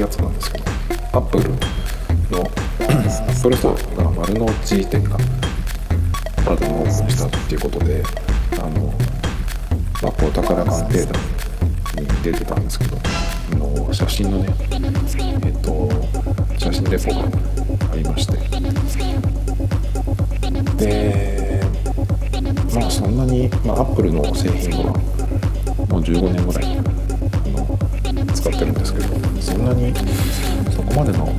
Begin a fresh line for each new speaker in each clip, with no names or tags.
やつなんですけどアップルのアップルストアが丸の内店が新たにオープンしたっていうことであのまあ、お宝鑑定団に出てたんですけどの写真のねえっと写真レポがありまして。でまあそんなに、まあ、アップルの製品はもう15年ぐらい使ってるんですけどんなにそこまでのの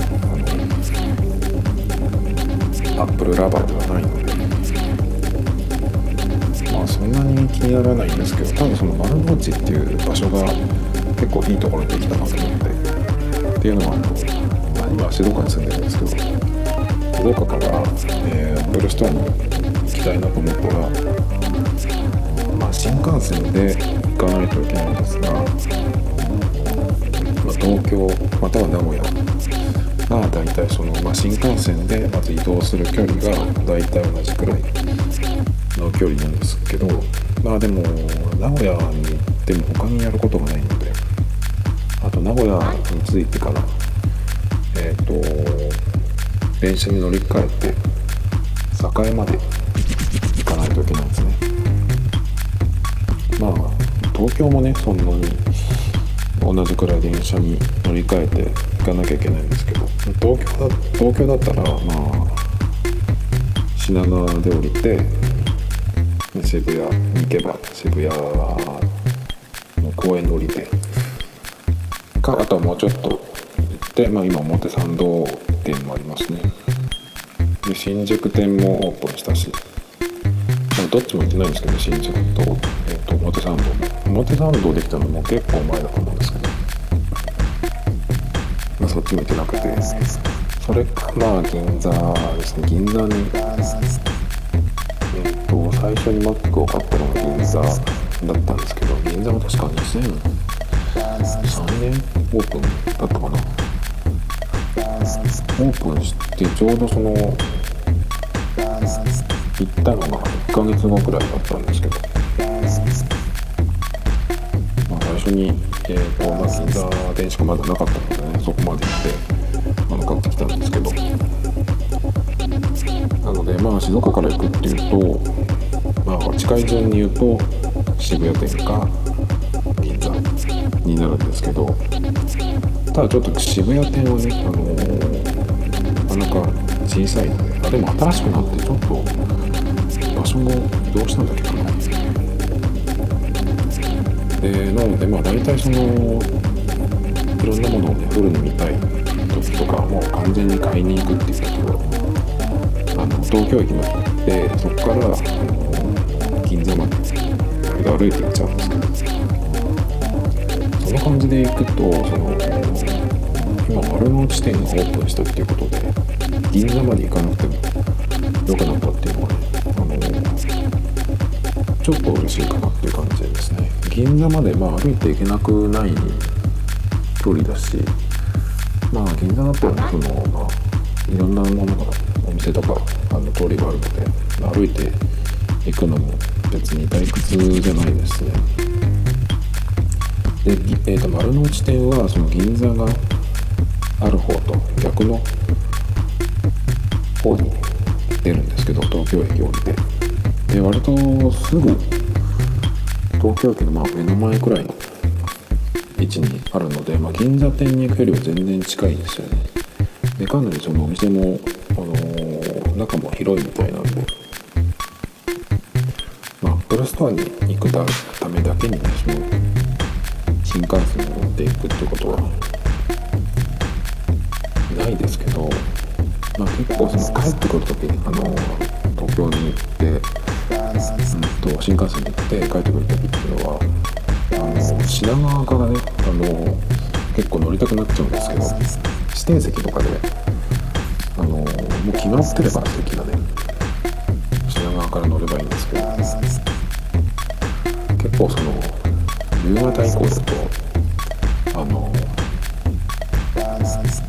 アップルラバーではないので。まあそんなに気にならないんですけど多分その丸の内っていう場所が結構いいところにできたなと思って。っていうのはあの、ま、今静岡に住んでるんですけど静岡から、えー、アップルストアに行きたいなと思ったら、ま、新幹線で行かないといけないんですが、東京または名古屋。が大体その、まあ、新幹線でまず移動する距離が大体同じくらいの距離なんですけどまあでも名古屋に行っても他にやることがないのであと名古屋に着いてからえっ、と電車に乗り換えて栄まで行かないといけないんですね。まあ東京もねそんなに同じくらい電車に乗り換えて行かなきゃいけないんですけど。東京だ東京だったらまあ品川で降りて渋谷に行けば渋谷の公園で降りて。かあとはもうちょっと行って、まあ、今表参道店もありますね。で新宿店もオープンしたし、どっちも行ってないんですけど新宿と,、えー、と表参道も。表参道できたのも結構前だと思うんです、そっちも行ってなくて。それかまあ銀座ですね。銀座に。えっと最初に Mac を買ったのが銀座だったんですけど銀座は確か2003年オープンだったかな。オープンしてちょうどその行ったのが1ヶ月後くらいだったんですけど、まあ、最初に、えーとまあ、銀座店しかまだなかったのでそこまで行ってあの買ってきたんですけど。なのでまあ静岡から行くっていうとまあ近い順に言うと渋谷店か銀座になるんですけど。ただちょっと渋谷店はね、あのなかなか小さいのであでも新しくなってちょっと場所も移動したんだっけかな。でなのでまあ大体そのいろんなものをねフルに見たい時とかはもう完全に買いに行くっていう時はあの東京駅まで行ってそこからあの銀座まで歩いて行っちゃうんですけどその感じで行くとその今丸の内店がオープンしたっていうことで銀座まで行かなくても良くなったっていうのはねあのちょっと嬉しいかなっていう感じですね銀座までまあ歩いて行けなくない距離だしまあ銀座だったらそのまあいろんなものがお店とかあの通りがあるので歩いて行くのも別に退屈じゃないですね。で、えー、と丸の内店はその銀座がある方と逆の方に出るんですけど東京駅降りて。で割とすぐ東京駅のまあ目の前くらいの位置にあるので、まあ、銀座店に行くよりは全然近いんですよね。でかなりそのお店も、あのー中も広いみたいなんで。まあアップルストアに行くためだけにその新幹線に乗っていくってことはないですけど、まあ、結構その帰ってくる時にあの東京に行って、うん、と新幹線に行って帰ってくる時っていうのは品川からねあの結構乗りたくなっちゃうんですけど指定席とかであのもう決まってれば席がね品川から乗ればいいんですけど結構その夕方以降だとあの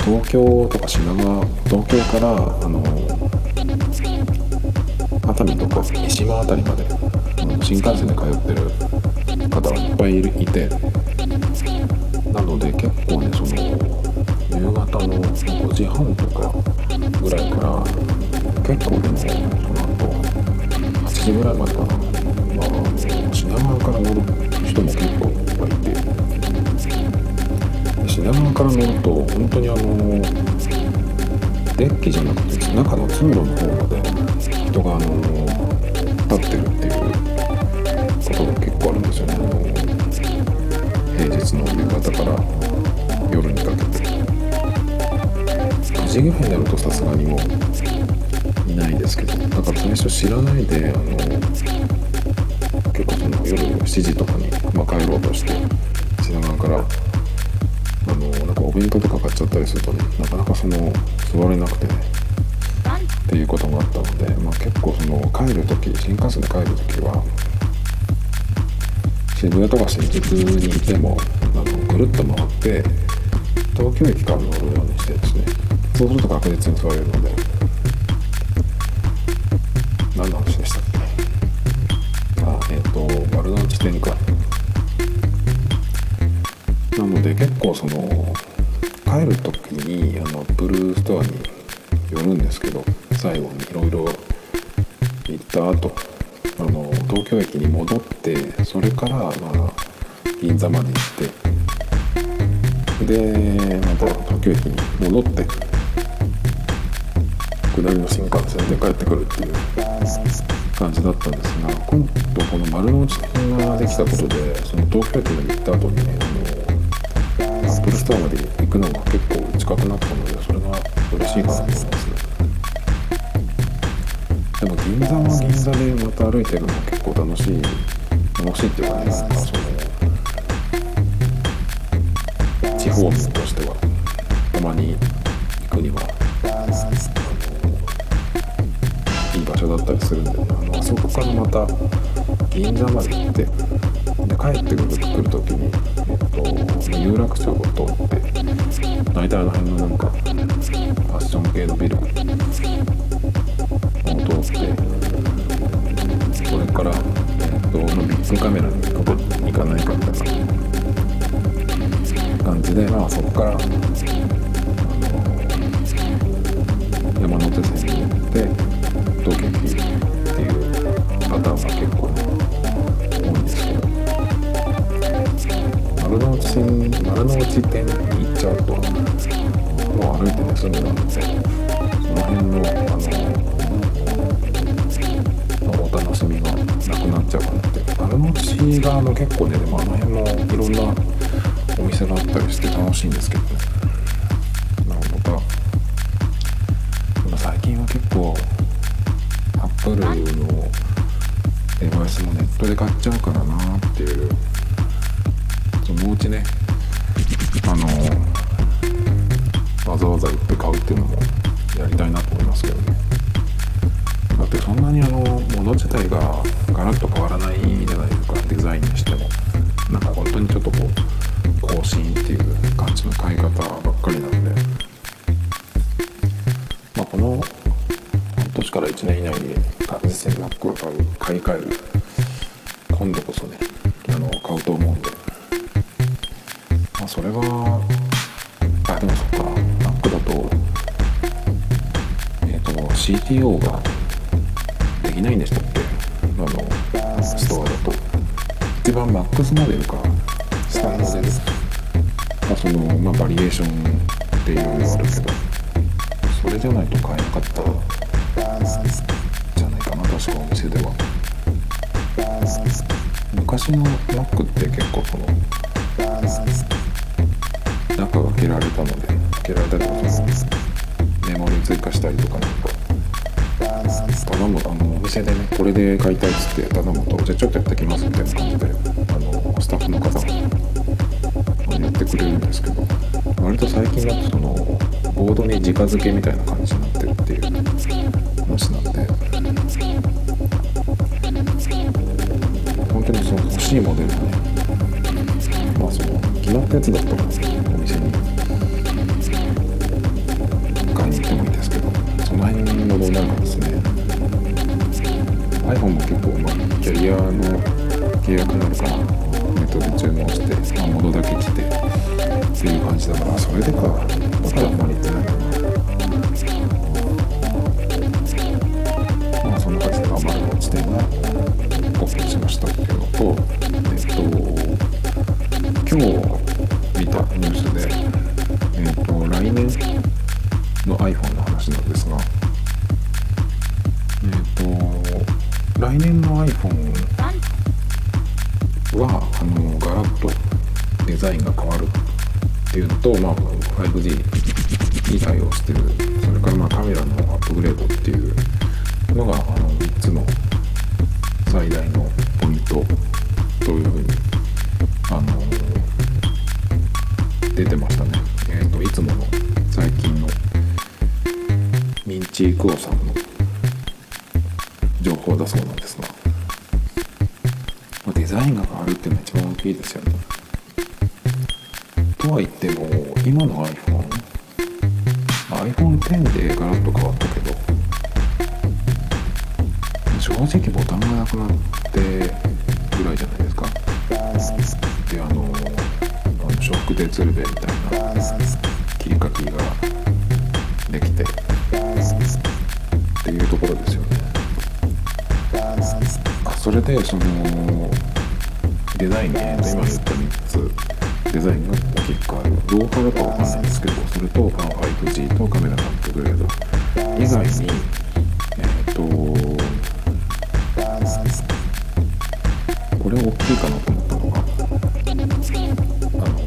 東京とか品川東京からあの熱海とか三島辺りまで新幹線で通ってるっぱいいて。なので結構ねその夕方の5時半とかぐらいから結構でもその後8時ぐらいまでかな、まあ、品川から乗る人も結構いっぱいいて。品川から乗ると本当にあのデッキじゃなくて中の通路の方まで人があの立ってるっていう日の夕方から夜にかけて9時ぐらいになるとさすがにもういないですけどだから最初知らないであの結構その夜7時とかに、まあ、帰ろうとして品川からあのなんかお弁当とか買っちゃったりするとねなかなかその座れなくてねっていうことがあったので、まあ、結構その帰る時新幹線で帰る時は渋谷とか新宿にいてもぐるっと回って東京駅から乗るようにしてですねそうすると確実に座れるので何の話でしたっけ？あえっ、ー、と丸の内線か。なので結構その帰る時にあのブルーストアに寄るんですけど最後にいろいろ行った後あの東京駅に戻ってそれからまあ銀座まで行ってでまた東京駅に戻って下りの新幹線で帰ってくるっていう感じだったんですが今度この丸の内店ができたことでその東京駅まで行った後にねあのアップルストアまで行くのが結構近くなったのでそれが嬉しいかなと思います。ねでも銀座は銀座でまた歩いてるの結構楽しい楽しいっていうかねなんかその地方民としてはたまに行くにはいい場所だったりするんで、あのあそこからまた銀座まで行ってで帰ってくる来る時に、えっと、有楽町を通って大体あの辺のなんかファッション系のビルを通ってそれから、えっと、ビッグカメラに行かないかみたいな感じでまあそこから山手線に乗って東京駅っていうパターンが結構多いんですけど丸の内線丸の内店に行っちゃうともう歩いてね。すぐなのでその辺のあのお楽しみがなくなっちゃうかなって丸の内側も結構ね。でもあの辺もいろんなお店があったりして楽しいんですけど。ねなるほど最近は結構アップルのデバイスもネットで買っちゃうからなっていうそのうちねできないんでしたっけあのストアだと。一番 MAX モデルか。スタンモデル。まあそのまあバリエーションっていうのがあるけどそれじゃないと買えなかった。じゃないかな確かお店では。昔の Mac って結構その中が開けられたので開けられたりとかメモリ追加したりとかなんか頼むあのお店でねこれで買いたいっつって頼むとじゃあちょっとやってきますみたいな感じであのスタッフの方がやってくれるんですけど割と最近だとそのボードに直付けみたいな感じになってるっていう話なんで本当にその欲しいモデルがねまあその決まったやつだとお店まあ、の契約なんか。さネットで注文して、まあ、物だけ来てっていう感じだからそれでか。ミンチークオさんの情報だそうなんですが、まあ、デザインが変わるっていうのが一番大きいですよね。とは言っても今の iPhone iPhone10 でガラッと変わったけど正直ボタンがなくなってぐらいじゃないですかであのあのショックで鶴瓶みたいな切り欠きができてころですよね。それでそのデザインね今言った3つデザインが大きく変わる動画だとわかんないんですけどそれと 5G とカメラのアップグレード以外にえっ、ーとこれ大きいかなと思ったのがあの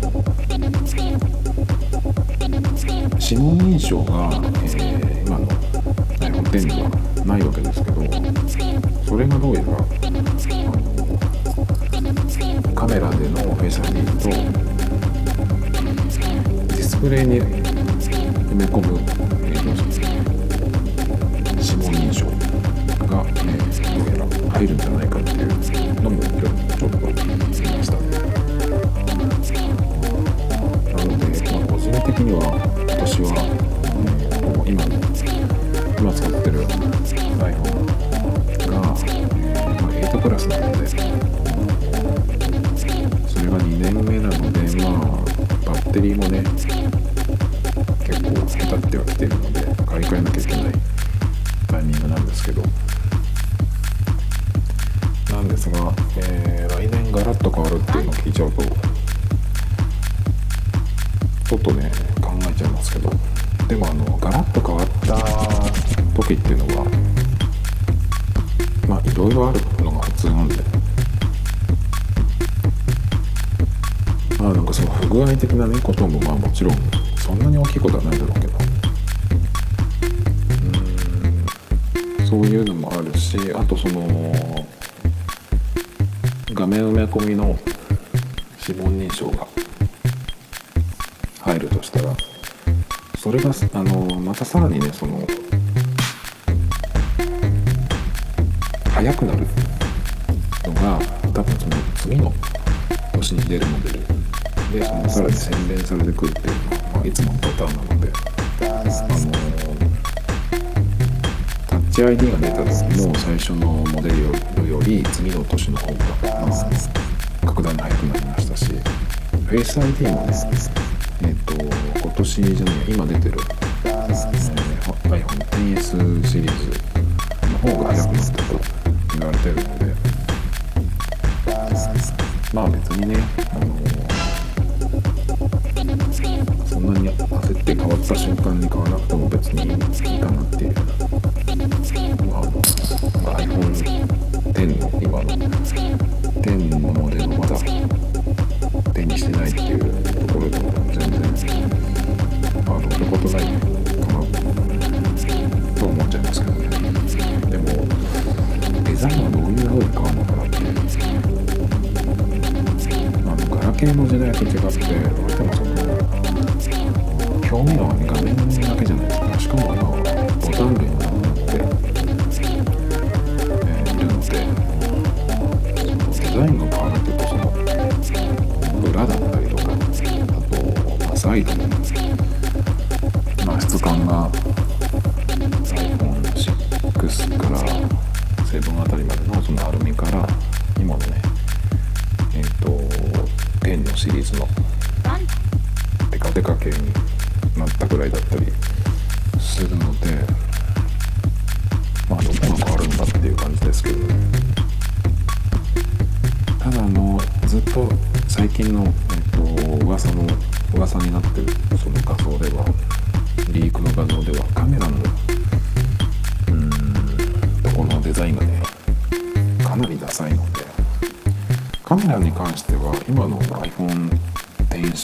指紋認証が、えー今の iPhone10 にはないわけですけどそれがどうやらあのカメラでのフェイス ID とディスプレイに埋め込む、えー指紋認証が、えーどうやら入るんじゃないかっていうそれが2年目なのでまあバッテリーもね結構下手ってはきてるので買い替えなきゃいけない。タイミングなんですけど。なんですが、えー来年ガラッと変わるっていうのを聞いちゃうとちょっとね考えちゃいますけど。でもあのガラッと変わった時っていうのはまあいろいろあるなんで。まあなんかその不具合的なねこともまあもちろんそんなに大きいことはないだろうけど。うん。そういうのもあるしあとその画面埋め込みの指紋認証が入るとしたらそれがあのまたさらにねその速くなる次の？年に出るモデル。でそのさらに洗練されてくるっていうのが、まあ、いつものパターンなので。あのタッチ ID が出た時の最初のモデルより次の年の方が、まあ、格段に速くなりましたしフェイス ID もねえっ、と今年じゃない今出てる、えー、iPhone10S シリーズの方が速くなったと言われてるのでまあ別にねあのそんなに焦って変わった瞬間に買わなくても別にいいかなっていう。まあ、まあ、iPhone10 の今の10のモデルまだ手にしてないっていうところでも全然あのことない。あのガラケーの時代と違ってどうしてもその表面はね画面だけじゃ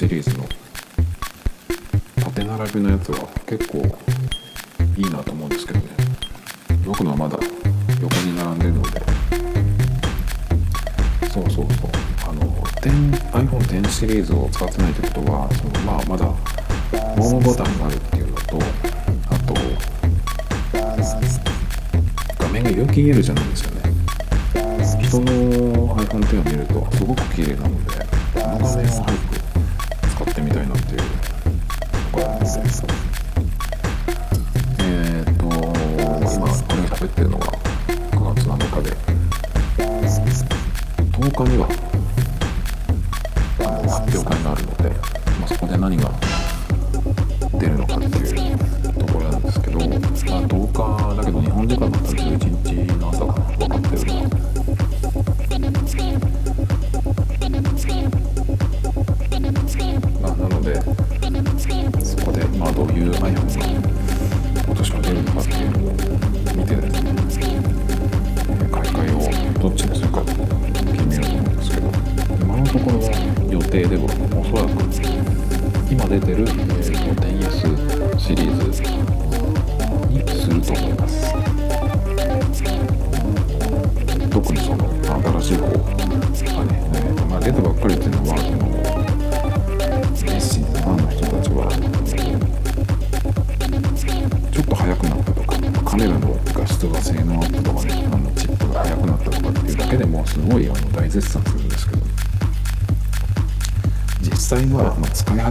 シリーズの。縦並びのやつは結構いいなと思うんですけどね。僕のはまだ横に並んでるので。そうそうそう。あの iPhone10 シリーズを使ってないってことはそのまあまだホームボタンがあるっていうのとあと画面がよく見えるじゃないですよね。人の iPhone10 を見るとすごく綺麗なのでこの画面を早く使とまあどういう iPhone が今年も出るのかっていうのを見てですね買い替えをどっちにするか決めようと思うんですけど今のところは予定ではおそらく今出てる、10S シリーズにすると思います。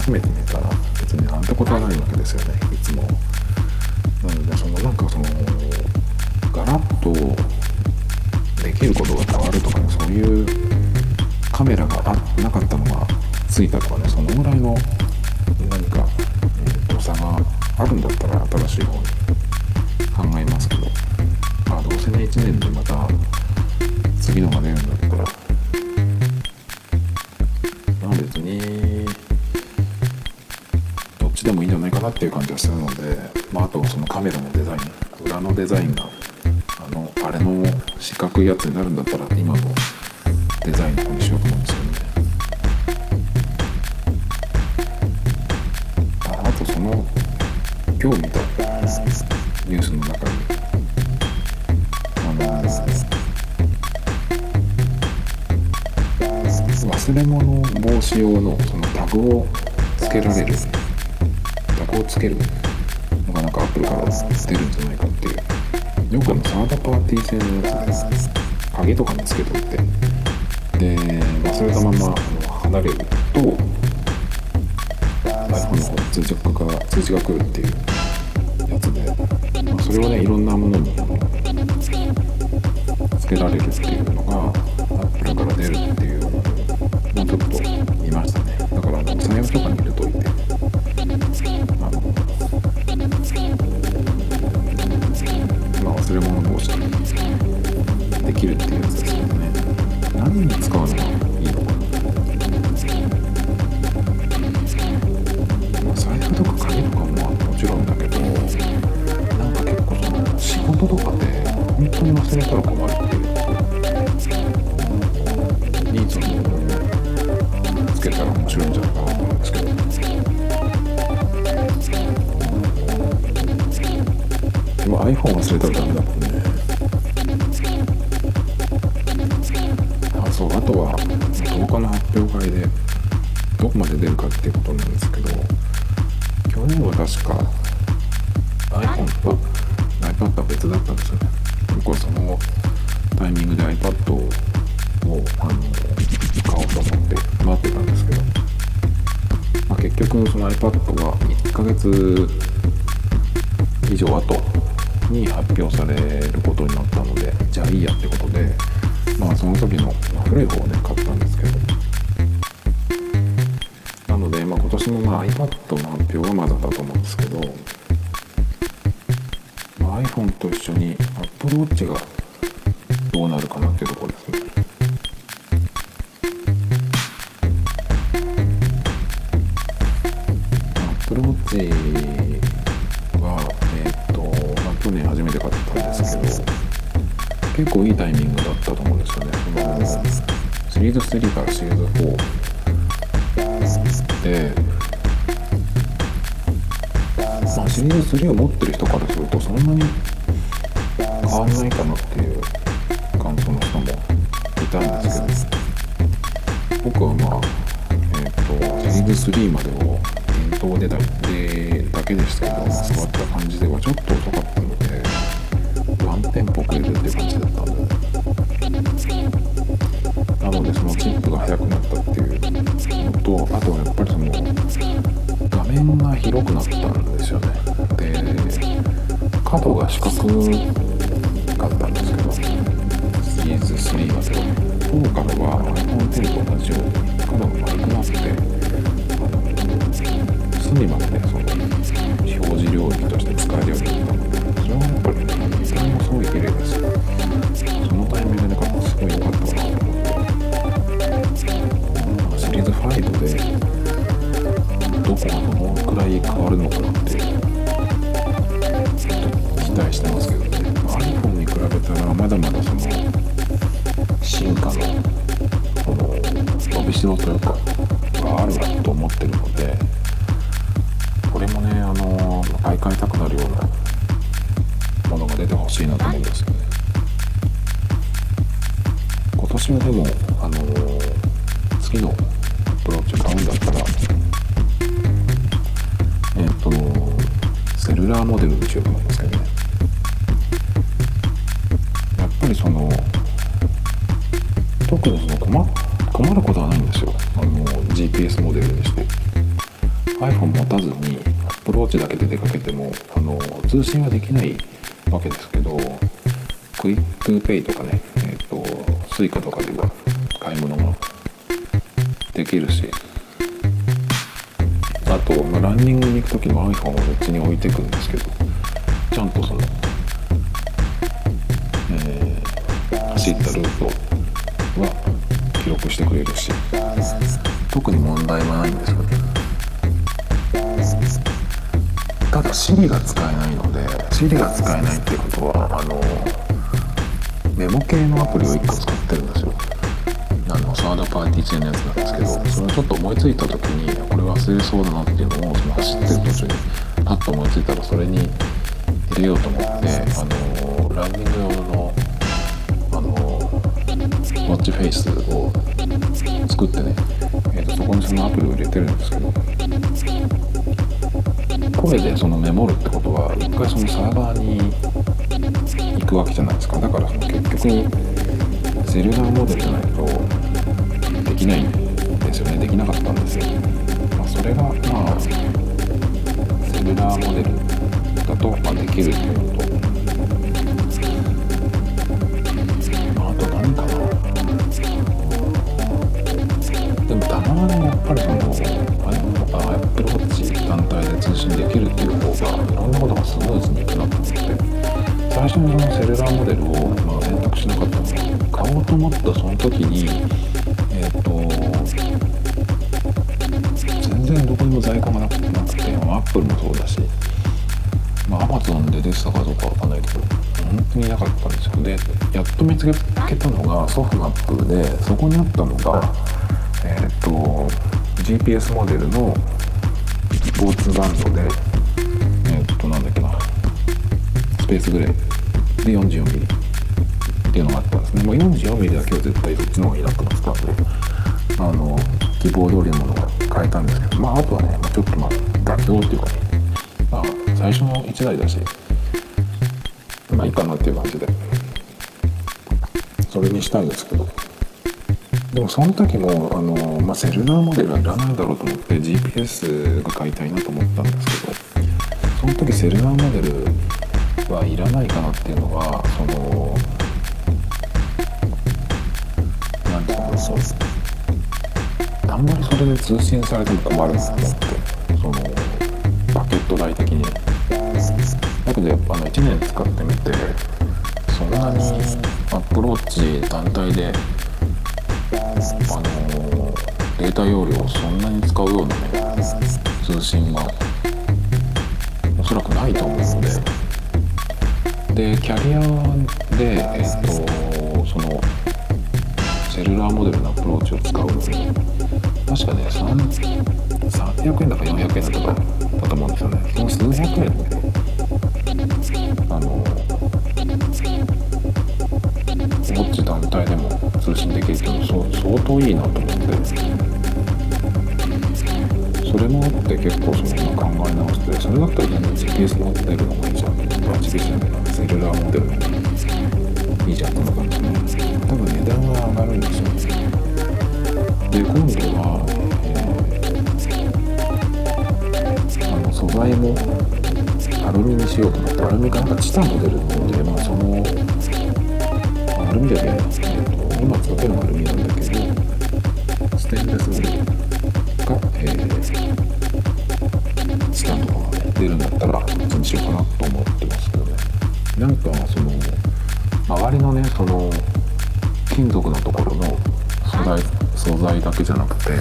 まやつになるんだったら。鍵とかにつけといて。で忘れたまま離れると iPhone の通知が通知が来るっていうやつで、まあ、それをねいろんなものにつけられるっていうのが Apple から出るっていうのをちょっと見ましたね。だからあの財布とかに日の発表会でどこまで出るかっていうことなんですけど去年は確か iPhone と iPad は別だったんですよね。僕はそのタイミングで iPad をあの買おうと思って待ってたんですけど、まあ、結局その iPad は1ヶ月以上後に発表されることになったのでじゃあいいやってことでまあその時の、古い方をね買ったんので、まあ、今年もまあ iPad の発表はまだだと思うんですけど、まあ、iPhone と一緒に Apple Watch がどうなるかなっていうところですね。Apple Watch はえっ、と、まあ、去年初めて買ったんですけど結構いいタイミングだったと思うんですよね。そのシリーズ3からシリーズ4で、まあ、シリーズ3を持ってる人からするとそんなに変わんないかなっていう感想の人もいたんですけど僕はまあえっ、とシリーズ3までを店頭でだでだけでしたけど触った感じではちょっと遅かったのでワンテンポ遅れるって感じだったんで。なのでそのチップが速くなったっていうのとあとはやっぱりその画面が広くなった角が四角かったんですけどシリーズ3までは4からは iPhone X と同じように角が丸くなってあの隅までねけてもあの通信はできないわけですけどクイックペイとかねえっ、と Suica とかでは買い物ができるしあと、まあ、ランニングに行く時の iPhone を別に置いていくんですけどちゃんとその、えー走ったルートは記録してくれるし特に問題はないんですよね。ただ Siri が使えないので Siri が使えないっていうことはあのメモ系のアプリを1個使ってるんですよ。あのサードパーティー製のやつなんですけどそれをちょっと思いついた時にこれ忘れそうだなっていうのをその走ってる途中にパッと思いついたらそれに入れようと思ってあのランニング用のあのウォッチフェイスを作ってね、えー、とそこにそのアプリを入れてるんですけど声でそのメモるってことは一回そのサーバーに行くわけじゃないですか。だからその結局セルラーモデルじゃないとできないんですよね。できなかったんですよ、まあ、それがまあセルラーモデルだと、まあ、できるっていうのと、まあ、あと何かな。でもたまにやっぱりその通信できるっていう方がいろんなことがスムーズにいくなと思って。最初にそのセルラーモデルを、まあ、選択しなかったのは買おうと思ったその時にえっ、と全然どこにも在庫がなくてなくて、まあ、Apple もそうだしまあ Amazon で出てたかどうかわかんないけど本当になかったんですよ。でやっと見つけたのがソフマップでそこにあったのがえっ、と GPS モデルのスポーツバンドでえっ、となんだっけな。スペースグレーで 44mm っていうのがあったんですね。もう 44mm だけは絶対どっちの方がいいなと思ったんであの希望通りのものが変えたんですけどまああとはねちょっとまあ妥協っていうかね。まあ最初の1台だしまあいいかなっていう感じで。それにしたんですけど。でもその時もあの、まあ、セルラーモデルはいらないだろうと思って GPS が買いたいなと思ったんですけどその時セルラーモデルはいらないかなっていうのはそのなんていうのそうあんまりそれで通信されても困るなと思ってそのパケット代的に。だけどやっぱあの1年使ってみてそんなにアプローチ単体でデータ容量をそんなに使うようなね通信がおそらくないと思うので。でキャリアでえっとそのセルラーモデルのアプローチを使うのに確かね300円だか400円だかだと思うんですよね。その数百円。であのウォッチ団体でも通信できるっていうのは相当いいなと思ってそれもあって結構その今考え直してそれだったら全然 GPS 持ってるのもいいじゃん GPS じゃないなセルラーモデルいいじゃんとかってね多分値段は上がるんですよで今度は、えー、あの素材もアルミにしようと思ってアルミかなんかチタンも出るのでまあそのアルミだけ、えーと、今使ってるのはアルミなんだけどステンレスのが、えー、チタンとかが、ね、出るんだったらそっちにしようかなと思ってますけどね。なんかその周りのねその金属のところの素材素材だけじゃなくて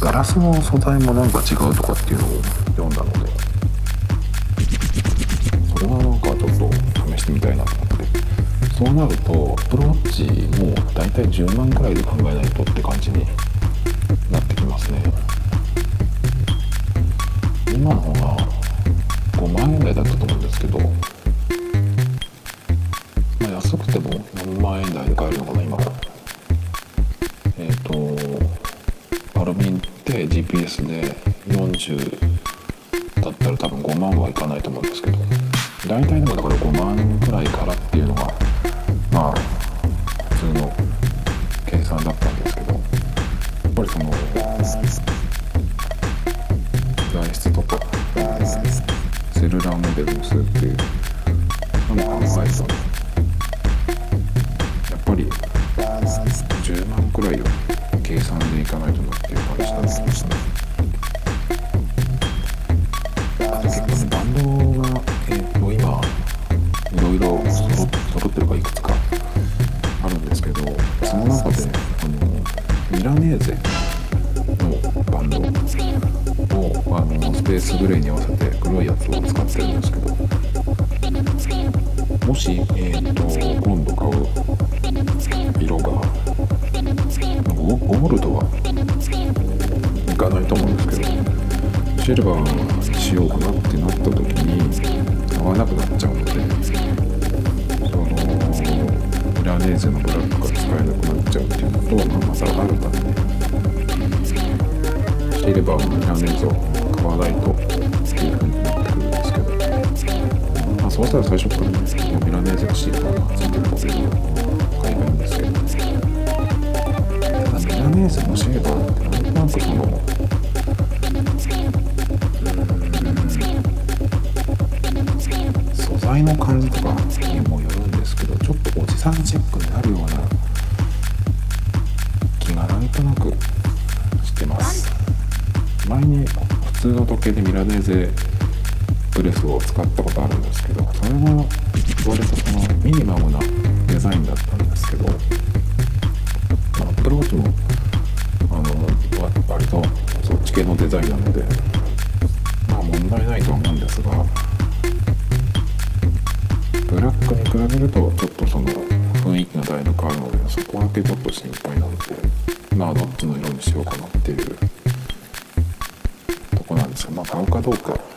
ガラスの素材もなんか違うとかっていうのを読んだのでそれはなんかちょっと試してみたいなと思って。そうなるとアプローチも大体10万くらいで考えないとって感じになくなっちゃうのでそのミラネーゼのブラックが使えなくなっちゃうっていうのと、まあ、またあるためにシルバーのミラネーゼを買わないとっていう風になってくるんですけどまあそうしたら最初からねミラネーゼのシールがついてるモデルを買えばいいんですけどミラネーゼのシェーバーってなんとなくそのいの感じとかにもよるんですけどちょっとおじさんチェックになるような気がなんとなくしてます。前に普通の時計でミラネーゼでそこだけちょっと心配なのでまあどっちの色にしようかなっていうとこなんですがまあ買うかどうか。